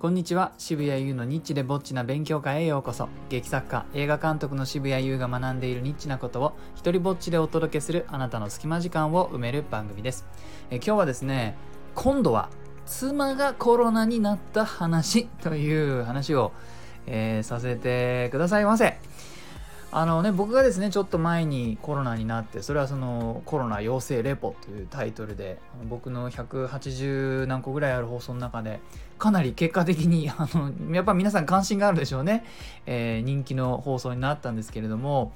こんにちは。渋谷優のニッチでぼっちな勉強会へようこそ。劇作家映画監督の渋谷優が学んでいるニッチなことを一人ぼっちでお届けするあなたの隙間時間を埋める番組です。え今日はですね今度は妻がコロナになった話という話を、えー、させてくださいませ。あのね、僕がですね、ちょっと前にコロナになって、それはそのコロナ陽性レポというタイトルで、僕の180何個ぐらいある放送の中で、かなり結果的に、あの、やっぱ皆さん関心があるでしょうね。えー、人気の放送になったんですけれども、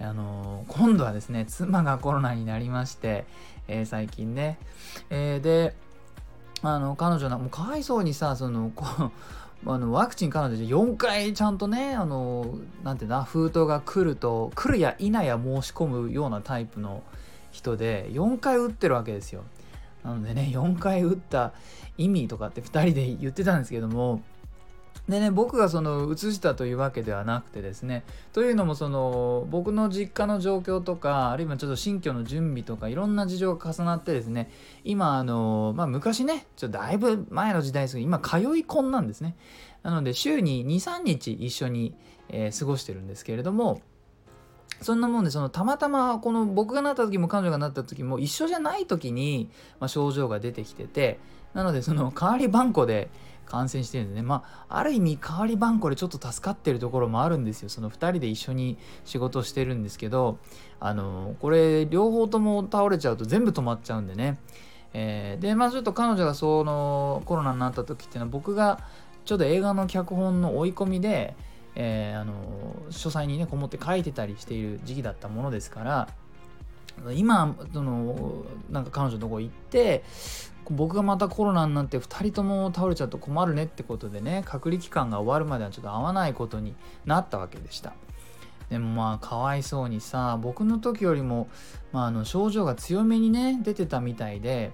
あの今度はですね、妻がコロナになりまして、えー、最近ね。えー、で、あの、彼女な、もうかわいそうにさ、その、こう、あのワクチン彼女で4回ちゃんとねあのなんていうな封筒が来ると来るや否や申し込むようなタイプの人で4回打ってるわけですよ。なのでね4回打った意味とかって2人で言ってたんですけどもでね僕がその移したというわけではなくてですねというのもその僕の実家の状況とかあるいはちょっと新居の準備とかいろんな事情が重なってですね今あのまあ昔ねちょっとだいぶ前の時代ですけど今通い婚なんですね。なので週に23日一緒に、えー、過ごしてるんですけれどもそんなもんでそのたまたまこの僕がなった時も彼女がなった時も一緒じゃない時に、まあ、症状が出てきててなのでその代わり番号で感染してるんですね。まあある意味代わり番号でちょっと助かってるところもあるんですよ。その2人で一緒に仕事してるんですけどあのこれ両方とも倒れちゃうと全部止まっちゃうんでね。えー、でまあちょっと彼女がそのコロナになった時っていうのは僕がちょうど映画の脚本の追い込みで、えー、あの書斎にねこもって書いてたりしている時期だったものですから今そのなんか彼女のとこ行って僕がまたコロナになって2人とも倒れちゃうと困るねってことでね隔離期間が終わるまではちょっと会わないことになったわけでした。でもまあかわいそうにさ僕の時よりも、まあ、あの症状が強めにね出てたみたいで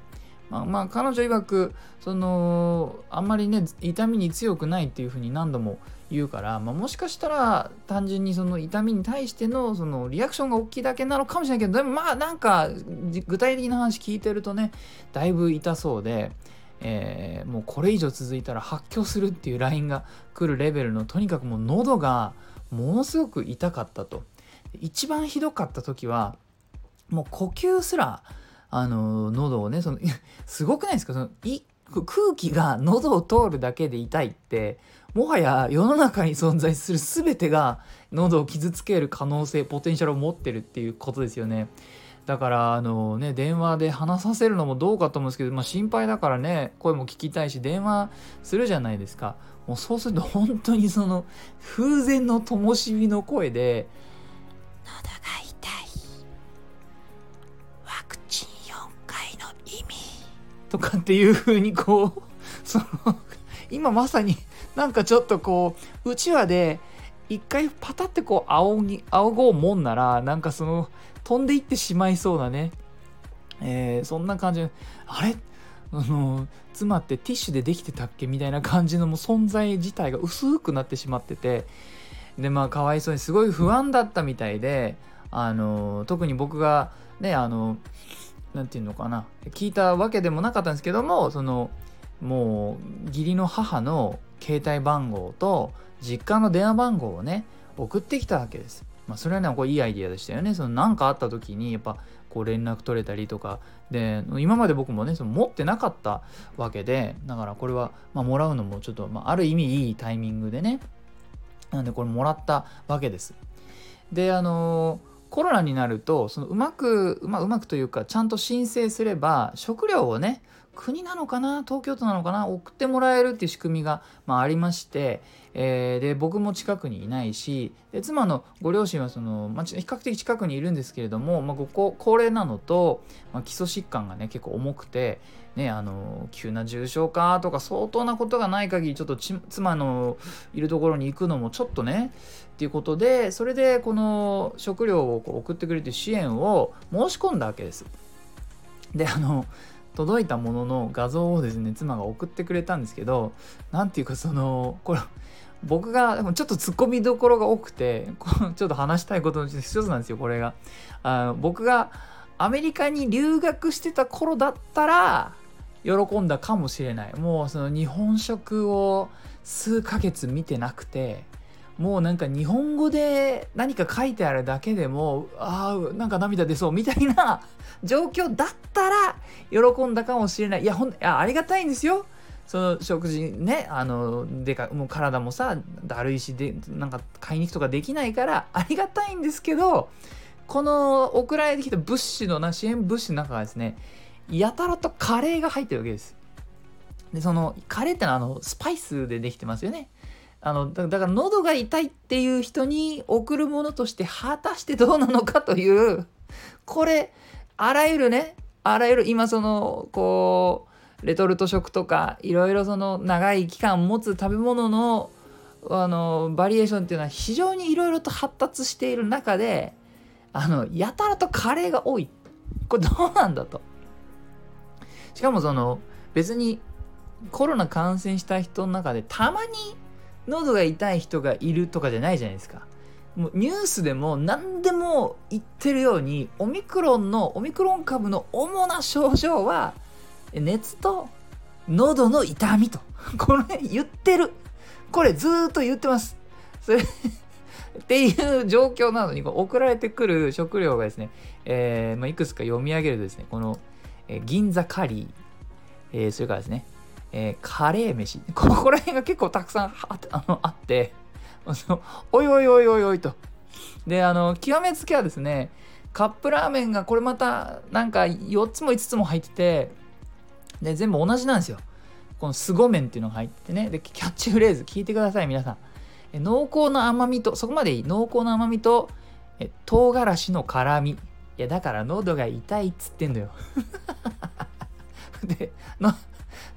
まあ、まあ、彼女曰くそのあんまりね痛みに強くないっていうふうに何度も言うから、まあ、もしかしたら単純にその痛みに対してのそのリアクションが大きいだけなのかもしれないけどでもまあなんか具体的な話聞いてるとねだいぶ痛そうで、えー、もうこれ以上続いたら発狂するっていうラインが来るレベルのとにかくもう喉がものすごく痛かったと。一番ひどかった時はもう呼吸すらあの喉をねその すごくないですか？その空気が喉を通るだけで痛いってもはや世の中に存在する全てが喉を傷つける可能性ポテンシャルを持ってるっていうことですよね。だからあのね電話で話させるのもどうかと思うんですけど、まあ、心配だからね声も聞きたいし電話するじゃないですかもうそうすると本当にその風前の灯火の声で「喉がとかっていう風にこう その今まさになんかちょっとこううちわで一回パタってこう仰ぎ仰ごうもんならなんかその飛んでいってしまいそうなね、えー、そんな感じであれ？あの妻ってティッシュでできてたっけ？みたいな感じのもう存在自体が薄くなってしまっててでまあかわいそうにすごい不安だったみたいであの特に僕がねあの何て言うのかな聞いたわけでもなかったんですけどもそのもう義理の母の携帯番号と実家の電話番号をね送ってきたわけです。まあ、それはねこれいいアイディアでしたよね。その何かあった時にやっぱこう連絡取れたりとかで今まで僕もねその持ってなかったわけでだからこれは、まあ、もらうのもちょっと、まあ、ある意味いいタイミングでねなんでこれもらったわけです。であのコロナになるとそのうまく、まあ、うまくというかちゃんと申請すれば食料をね国なのかな？東京都なのかな？送ってもらえるっていう仕組みが、まあ、ありまして、えー、で僕も近くにいないしで妻のご両親はその、まあ、比較的近くにいるんですけれども、まあ、こ高齢なのと、まあ、基礎疾患がね結構重くて、ね、あの急な重症化とか相当なことがない限りちょっと妻のいるところに行くのもちょっとねっていうことでそれでこの食料をこう送ってくれるという支援を申し込んだわけです。であの届いたものの画像をですね妻が送ってくれたんですけど何ていうかそのこれ僕がでもちょっとツッコミどころが多くてちょっと話したいことの一つなんですよこれが。あ僕がアメリカに留学してた頃だったら喜んだかもしれない。もうその日本食を数ヶ月見てなくてもうなんか日本語で何か書いてあるだけでもああなんか涙出そうみたいな 状況だったら喜んだかもしれない。いやほんいやありがたいんですよ。その食事ねあのでかもう体もさだるいしでなんか買いに行くとかできないからありがたいんですけどこの送られてきた物資のな支援物資の中はですねやたらとカレーが入ってるわけです。でそのカレーってのはあのスパイスでできてますよね。あのだから喉が痛いっていう人に送るものとして果たしてどうなのかというこれあらゆるねあらゆる今そのこうレトルト食とかいろいろその長い期間持つ食べ物のあのバリエーションっていうのは非常にいろいろと発達している中であのやたらとカレーが多い。これどうなんだと。しかもその別にコロナ感染した人の中でたまに喉が痛い人がいるとかじゃないじゃないですか。もうニュースでも何でも言ってるようにオミクロンのオミクロン株の主な症状は熱と喉の痛みと。これ言ってる。これずーっと言ってます。それ っていう状況なのに送られてくる食料がですね、えーまあ、いくつか読み上げるとですねこの、えー銀座カリー、えーそれからですねえーカレー飯。ここら辺が結構たくさんああのあって。おいおいおいおいおいと。であの極めつけはですねカップラーメンがこれまたなんか4つも5つも入っててで全部同じなんですよ。このスゴ麺っていうのが入っててね。でキャッチフレーズ聞いてください皆さん。え濃厚な甘みとそこまでいい。濃厚な甘みとえ唐辛子の辛み。いやだから喉が痛いっつってんのよ。での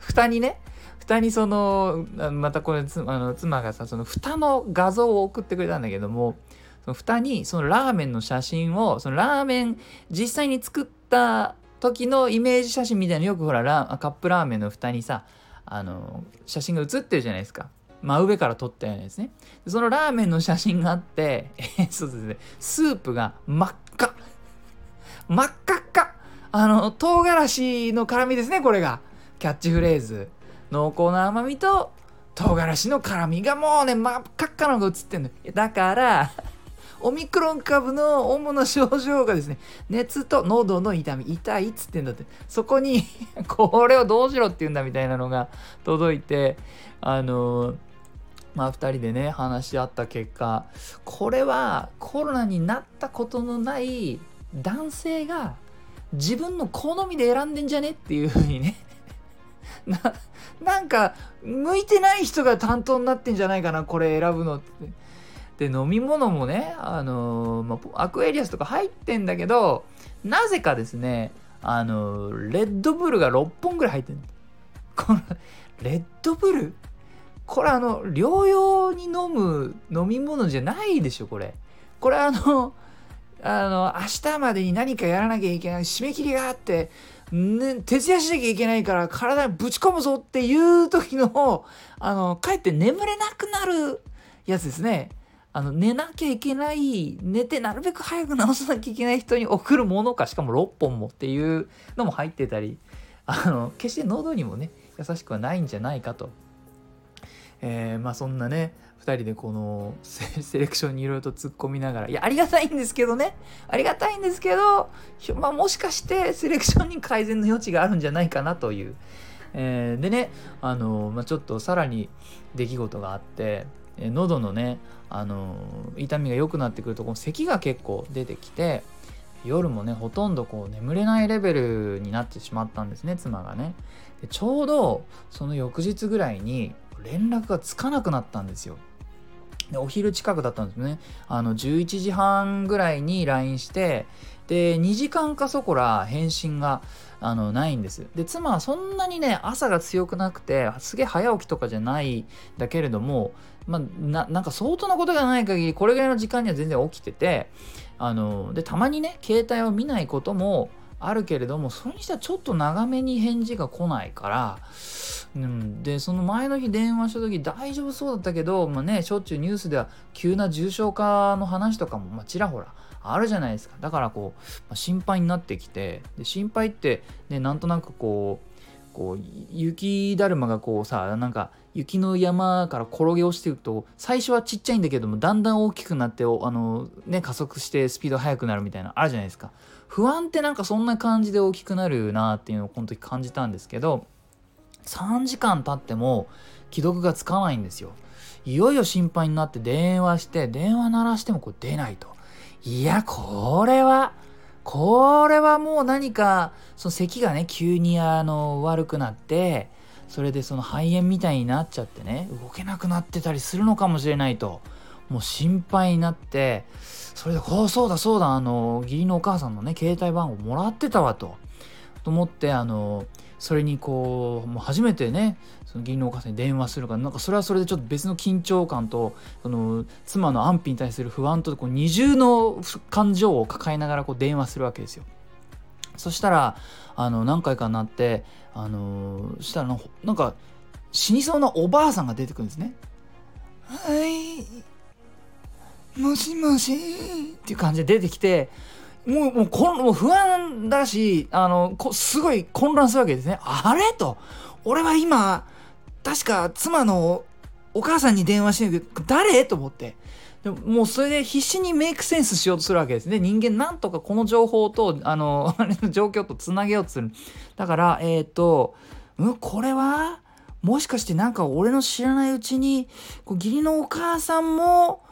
蓋にね。蓋にそのまたこれつあの妻がさその蓋の画像を送ってくれたんだけどもその蓋にそのラーメンの写真をそのラーメン実際に作った時のイメージ写真みたいなのよくほらラカップラーメンの蓋にさあの写真が写ってるじゃないですか。真上から撮ったようなですね。でそのラーメンの写真があって、えーそうですねスープが真っ赤。真っ赤っか。あの唐辛子の辛みですねこれが。キャッチフレーズ濃厚な甘みと唐辛子の辛みがもうね真っ赤っかのが映ってんのだからオミクロン株の主な症状がですね熱と喉の痛み痛いっつってんだって。そこに これをどうしろって言うんだみたいなのが届いてあのまあ2人でね話し合った結果これはコロナになったことのない男性が自分の好みで選んでんじゃねっていう風にね ななんか向いてない人が担当になってんじゃないかなこれ選ぶのって。で飲み物もねあのまあ、アクエリアスとか入ってんだけどなぜかですねあのレッドブルが6本ぐらい入ってるこのレッドブル？これあの療養に飲む飲み物じゃないでしょこれ。これあのあの明日までに何かやらなきゃいけない締め切りがあって、ね、徹夜しなきゃいけないから体にぶち込むぞっていう時のあのかえって眠れなくなるやつですね。あの寝なきゃいけない寝てなるべく早く治さなきゃいけない人に送るものかしかも6本もっていうのも入ってたりあの決して喉にもね優しくはないんじゃないかと、えーまあそんなね2人でこの セレクションにいろいろと突っ込みながらいやありがたいんですけどね。ありがたいんですけど、まあ、もしかしてセレクションに改善の余地があるんじゃないかなという、えーでねあの、まあ、ちょっとさらに出来事があって、えー喉のねあの痛みが良くなってくるとこの咳が結構出てきて夜もねほとんどこう眠れないレベルになってしまったんですね妻がね。でちょうどその翌日ぐらいに連絡がつかなくなったんですよ。でお昼近くだったんですね。あの11時半ぐらいに LINE してで2時間かそこら返信があのないんです。で妻はそんなにね朝が強くなくてすげえ早起きとかじゃないだけれどもまあななんか相当なことがない限りこれぐらいの時間には全然起きててあのでたまにね携帯を見ないこともあるけれどもそれにしてはちょっと長めに返事が来ないから、うん、でその前の日電話した時大丈夫そうだったけど、まあね、しょっちゅうニュースでは急な重症化の話とかも、まあ、ちらほらあるじゃないですか。だからこう、まあ心配になってきてで心配って、ね、なんとなくこうこう雪だるまがこうさなんか雪の山から転げ落ちていくと最初はちっちゃいんだけどもだんだん大きくなってあの、ね、加速してスピード速くなるみたいなあるじゃないですか。不安ってなんかそんな感じで大きくなるなっていうのをこの時感じたんですけど3時間経っても既読がつかないんですよ。いよいよ心配になって電話して電話鳴らしてもこれ出ないと。いやこれはこれはもう何かその咳がね急にあの悪くなってそれでその肺炎みたいになっちゃってね動けなくなってたりするのかもしれないともう心配になってそれで「こうそうだそうだあの義理のお母さんのね携帯番号もらってたわ」と。と思ってあのそれにこうもう初めてねその義理のお母さんに電話するかなんかそれはそれでちょっと別の緊張感とその妻の安否に対する不安とこう二重の感情を抱えながらこう電話するわけですよ。そしたらあの何回かなってあのそしたらなんか死にそうなおばあさんが出てくるんですね。はいもしもしっていう感じで出てきてもうもうこんもう不安だしあのこすごい混乱するわけですね。あれ？と俺は今確か妻のお母さんに電話してるけど誰？と思って。でももうそれで必死にメイクセンスしようとするわけですね。人間なんとかこの情報とあ の状況とつなげようとする。だからえっ、ー、とうんこれはもしかしてなんか俺の知らないうちにこう義理のお母さんも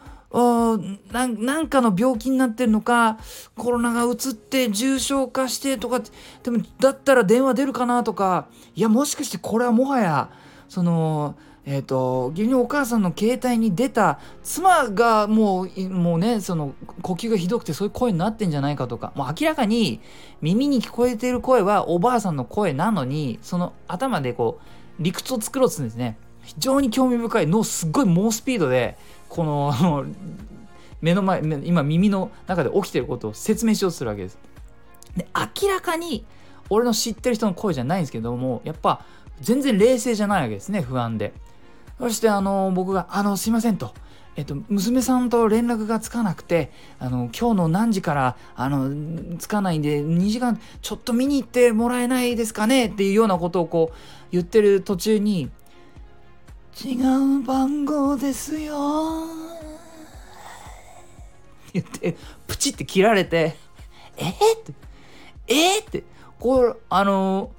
ななんかの病気になってるのかコロナがうつって重症化してとかでもだったら電話出るかなとかいやもしかしてこれはもはやそのえっ、ー、と義理のお母さんの携帯に出た妻がもうもうねその呼吸がひどくてそういう声になってんじゃないかとかもう明らかに耳に聞こえている声はおばあさんの声なのにその頭でこう理屈を作ろうとするんですね非常に興味深い脳すっごい猛スピードでこの 目の前今耳の中で起きてることを説明しようとするわけです。で明らかに俺の知ってる人の声じゃないんですけどもやっぱ全然冷静じゃないわけですね不安で。そしてあの僕が「あのすいません」と。えっと、娘さんと連絡がつかなくてあの今日の何時からあのつかないんで2時間ちょっと見に行ってもらえないですかね？っていうようなことをこう言ってる途中に違う番号ですよ言ってプチって切られてえ、ってえ、ってこうあの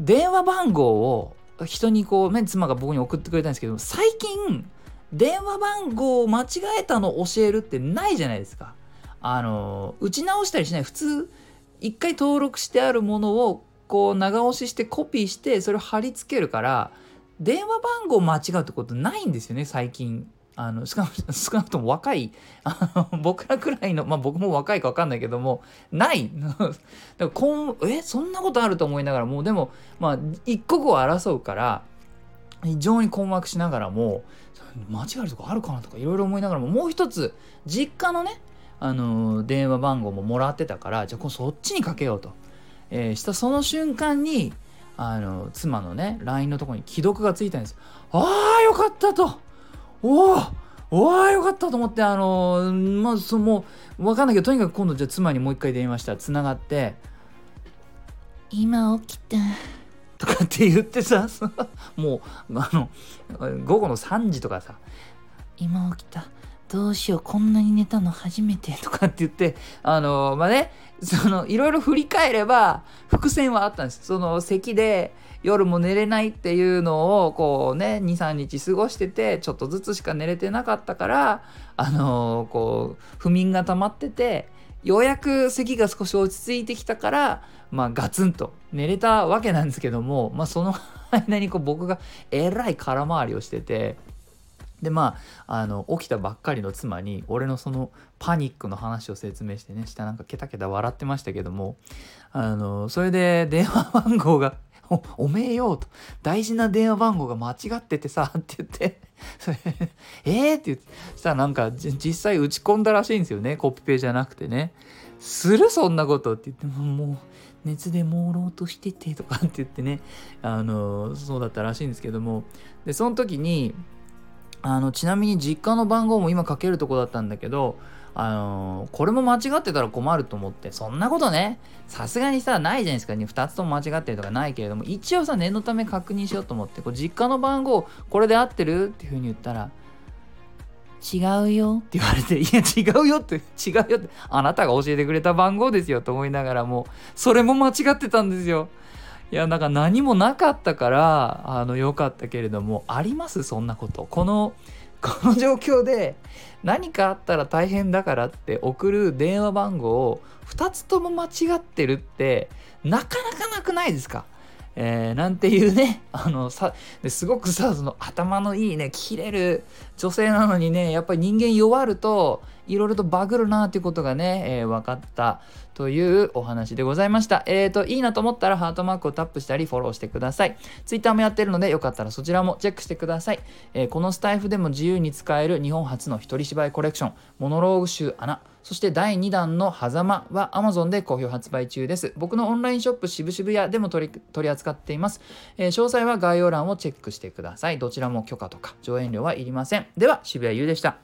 電話番号を人にこうね妻が僕に送ってくれたんですけど最近電話番号を間違えたの教えるってないじゃないですか。あの打ち直したりしない。普通一回登録してあるものをこう長押ししてコピーしてそれを貼り付けるから電話番号間違うってことないんですよね最近。あの少な 少なくとも若いあの僕らくらいのまあ僕も若いか分かんないけどもない。だからこえそんなことあると思いながらもうでもまあ一刻を争うから非常に困惑しながらも間違えるとこあるかなとかいろいろ思いながらももう一つ実家のねあの電話番号ももらってたからじゃあそっちにかけようと、えー、したその瞬間にあの妻のね LINE のとこに既読がついたんです。ああよかったと。おおおわよかったと思ってあのまあそもう分かんないけどとにかく今度じゃあ妻にもう一回電話したらつながって「今起きた」とかって言ってさ もうあの午後の3時とかさ「今起きたどうしようこんなに寝たの初めて」とかって言ってあのまあねそのいろいろ振り返れば伏線はあったんです。その咳で夜も寝れないっていうのをこうね23日過ごしててちょっとずつしか寝れてなかったからあのこう不眠が溜まっててようやく咳が少し落ち着いてきたからまあガツンと寝れたわけなんですけどもまあその間にこう僕がえらい空回りをしててでまああの起きたばっかりの妻に俺のそのパニックの話を説明してね下なんかケタケタ笑ってましたけどもあのそれで電話番号がおめえよと大事な電話番号が間違っててさって言ってそれえー、って言ってそしたらなんか実際打ち込んだらしいんですよねコピペじゃなくてね。するそんなことって言ってももう熱で朦朧としててとかって言ってねあのそうだったらしいんですけども。でその時にあのちなみに実家の番号も今かけるとこだったんだけどあのこれも間違ってたら困ると思って。そんなことね。さすがにさないじゃないですか。ね2つとも間違ってるとかないけれども。一応さ念のため確認しようと思って。こう実家の番号これで合ってるっていうふうに言ったら違うよ。って言われて、いや違うよって、違うよって、あなたが教えてくれた番号ですよと思いながらもう、それも間違ってたんですよ。いや、なんか何もなかったから、あの、良かったけれども、あります？そんなこと。この、この状況で何かあったら大変だからって送る電話番号を2つとも間違ってるってなかなかなくないですか？えーなんていうねあのさすごくさその頭のいいね切れる女性なのにねやっぱり人間弱るといろいろとバグるなっていうことがね、えー分かった。というお話でございました。えっ、と、いいなと思ったらハートマークをタップしたりフォローしてください。Twitter もやってるのでよかったらそちらもチェックしてください。えーこのスタイフでも自由に使える日本初の一人芝居コレクション、モノローグ集穴、そして第2弾の狭間は Amazon で好評発売中です。僕のオンラインショップ渋々屋でも取り取り扱っています、えー詳細は概要欄をチェックしてください。どちらも許可とか上演料はいりません。では、渋谷優でした。